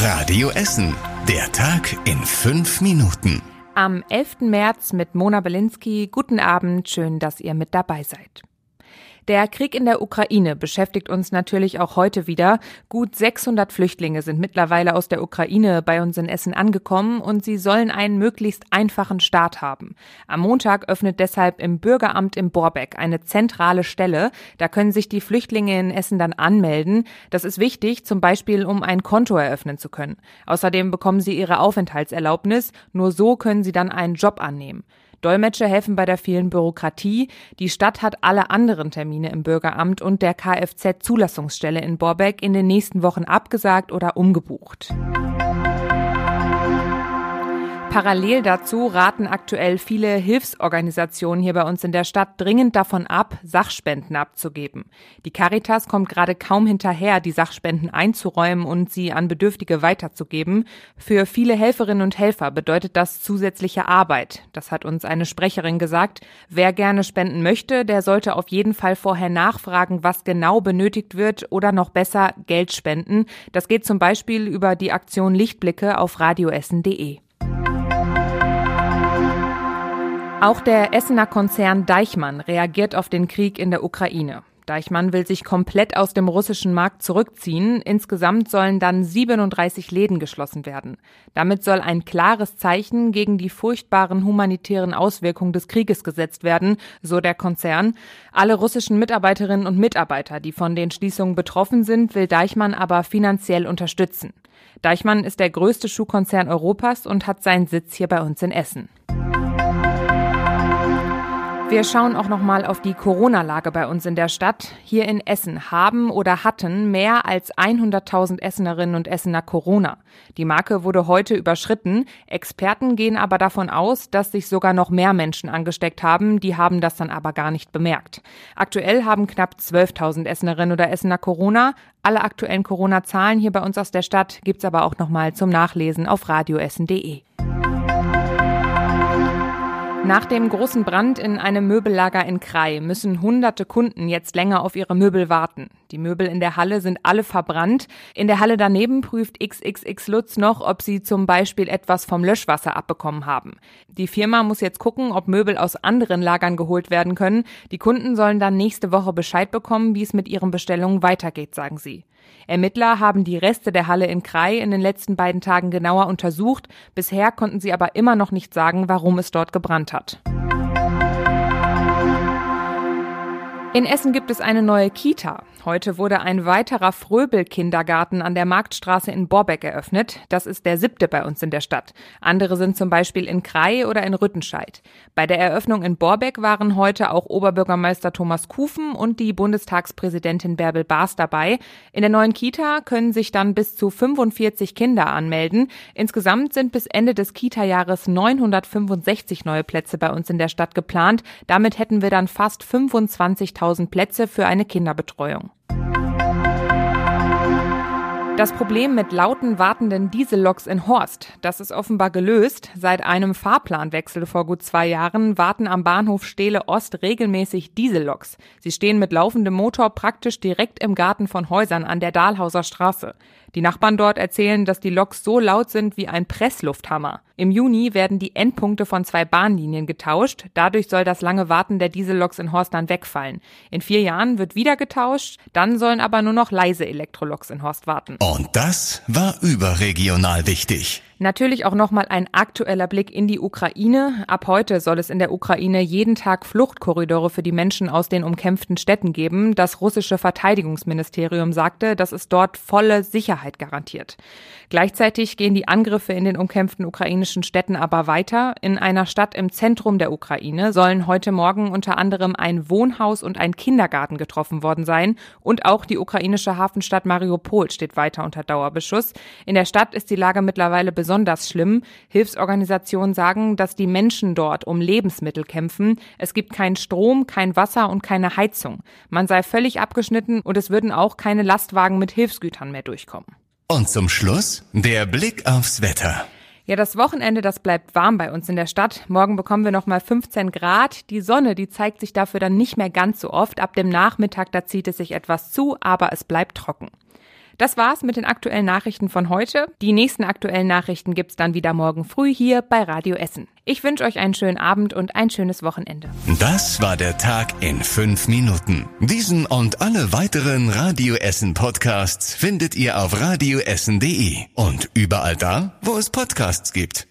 Radio Essen. Der Tag in fünf Minuten. Am 11. März mit Mona Belinsky. Guten Abend, schön, dass ihr mit dabei seid. Der Krieg in der Ukraine beschäftigt uns natürlich auch heute wieder. Gut 600 Flüchtlinge sind mittlerweile aus der Ukraine bei uns in Essen angekommen und sie sollen einen möglichst einfachen Start haben. Am Montag öffnet deshalb im Bürgeramt im Borbeck eine zentrale Stelle. Da können sich die Flüchtlinge in Essen dann anmelden. Das ist wichtig, zum Beispiel um ein Konto eröffnen zu können. Außerdem bekommen sie ihre Aufenthaltserlaubnis. Nur so können sie dann einen Job annehmen. Dolmetscher helfen bei der vielen Bürokratie. Die Stadt hat alle anderen Termine im Bürgeramt und der Kfz-Zulassungsstelle in Borbeck in den nächsten Wochen abgesagt oder umgebucht. Parallel dazu raten aktuell viele Hilfsorganisationen hier bei uns in der Stadt dringend davon ab, Sachspenden abzugeben. Die Caritas kommt gerade kaum hinterher, die Sachspenden einzuräumen und sie an Bedürftige weiterzugeben. Für viele Helferinnen und Helfer bedeutet das zusätzliche Arbeit. Das hat uns eine Sprecherin gesagt. Wer gerne spenden möchte, der sollte auf jeden Fall vorher nachfragen, was genau benötigt wird oder noch besser Geld spenden. Das geht zum Beispiel über die Aktion Lichtblicke auf radioessen.de. Auch der Essener Konzern Deichmann reagiert auf den Krieg in der Ukraine. Deichmann will sich komplett aus dem russischen Markt zurückziehen. Insgesamt sollen dann 37 Läden geschlossen werden. Damit soll ein klares Zeichen gegen die furchtbaren humanitären Auswirkungen des Krieges gesetzt werden, so der Konzern. Alle russischen Mitarbeiterinnen und Mitarbeiter, die von den Schließungen betroffen sind, will Deichmann aber finanziell unterstützen. Deichmann ist der größte Schuhkonzern Europas und hat seinen Sitz hier bei uns in Essen. Wir schauen auch noch mal auf die Corona-Lage bei uns in der Stadt. Hier in Essen haben oder hatten mehr als 100.000 Essenerinnen und Essener Corona. Die Marke wurde heute überschritten. Experten gehen aber davon aus, dass sich sogar noch mehr Menschen angesteckt haben. Die haben das dann aber gar nicht bemerkt. Aktuell haben knapp 12.000 Essenerinnen oder Essener Corona. Alle aktuellen Corona-Zahlen hier bei uns aus der Stadt gibt's aber auch noch mal zum Nachlesen auf radioessen.de. Nach dem großen Brand in einem Möbellager in Krai müssen hunderte Kunden jetzt länger auf ihre Möbel warten. Die Möbel in der Halle sind alle verbrannt. In der Halle daneben prüft XXX Lutz noch, ob sie zum Beispiel etwas vom Löschwasser abbekommen haben. Die Firma muss jetzt gucken, ob Möbel aus anderen Lagern geholt werden können. Die Kunden sollen dann nächste Woche Bescheid bekommen, wie es mit ihren Bestellungen weitergeht, sagen sie. Ermittler haben die Reste der Halle in Krai in den letzten beiden Tagen genauer untersucht. Bisher konnten sie aber immer noch nicht sagen, warum es dort gebrannt hat. In Essen gibt es eine neue Kita. Heute wurde ein weiterer Fröbel-Kindergarten an der Marktstraße in Borbeck eröffnet. Das ist der siebte bei uns in der Stadt. Andere sind zum Beispiel in Krai oder in Rüttenscheid. Bei der Eröffnung in Borbeck waren heute auch Oberbürgermeister Thomas Kufen und die Bundestagspräsidentin Bärbel Baas dabei. In der neuen Kita können sich dann bis zu 45 Kinder anmelden. Insgesamt sind bis Ende des Kita-Jahres 965 neue Plätze bei uns in der Stadt geplant. Damit hätten wir dann fast 25.000 Plätze für eine Kinderbetreuung. Das Problem mit lauten wartenden Dieselloks in Horst, das ist offenbar gelöst. Seit einem Fahrplanwechsel vor gut zwei Jahren warten am Bahnhof Stehle Ost regelmäßig Dieselloks. Sie stehen mit laufendem Motor praktisch direkt im Garten von Häusern an der Dahlhauser Straße. Die Nachbarn dort erzählen, dass die Loks so laut sind wie ein Presslufthammer. Im Juni werden die Endpunkte von zwei Bahnlinien getauscht. Dadurch soll das lange Warten der Dieselloks in Horst dann wegfallen. In vier Jahren wird wieder getauscht. Dann sollen aber nur noch leise Elektroloks in Horst warten. Und das war überregional wichtig. Natürlich auch nochmal ein aktueller Blick in die Ukraine. Ab heute soll es in der Ukraine jeden Tag Fluchtkorridore für die Menschen aus den umkämpften Städten geben. Das russische Verteidigungsministerium sagte, dass es dort volle Sicherheit garantiert. Gleichzeitig gehen die Angriffe in den umkämpften ukrainischen Städten aber weiter. In einer Stadt im Zentrum der Ukraine sollen heute Morgen unter anderem ein Wohnhaus und ein Kindergarten getroffen worden sein. Und auch die ukrainische Hafenstadt Mariupol steht weiter unter Dauerbeschuss. In der Stadt ist die Lage mittlerweile besonders schlimm. Hilfsorganisationen sagen, dass die Menschen dort um Lebensmittel kämpfen. Es gibt keinen Strom, kein Wasser und keine Heizung. Man sei völlig abgeschnitten und es würden auch keine Lastwagen mit Hilfsgütern mehr durchkommen. Und zum Schluss der Blick aufs Wetter. Ja, das Wochenende, das bleibt warm bei uns in der Stadt. Morgen bekommen wir noch mal 15 Grad. Die Sonne, die zeigt sich dafür dann nicht mehr ganz so oft. Ab dem Nachmittag, da zieht es sich etwas zu, aber es bleibt trocken. Das war's mit den aktuellen Nachrichten von heute. Die nächsten aktuellen Nachrichten gibt's dann wieder morgen früh hier bei Radio Essen. Ich wünsche euch einen schönen Abend und ein schönes Wochenende. Das war der Tag in fünf Minuten. Diesen und alle weiteren Radio Essen Podcasts findet ihr auf radioessen.de und überall da, wo es Podcasts gibt.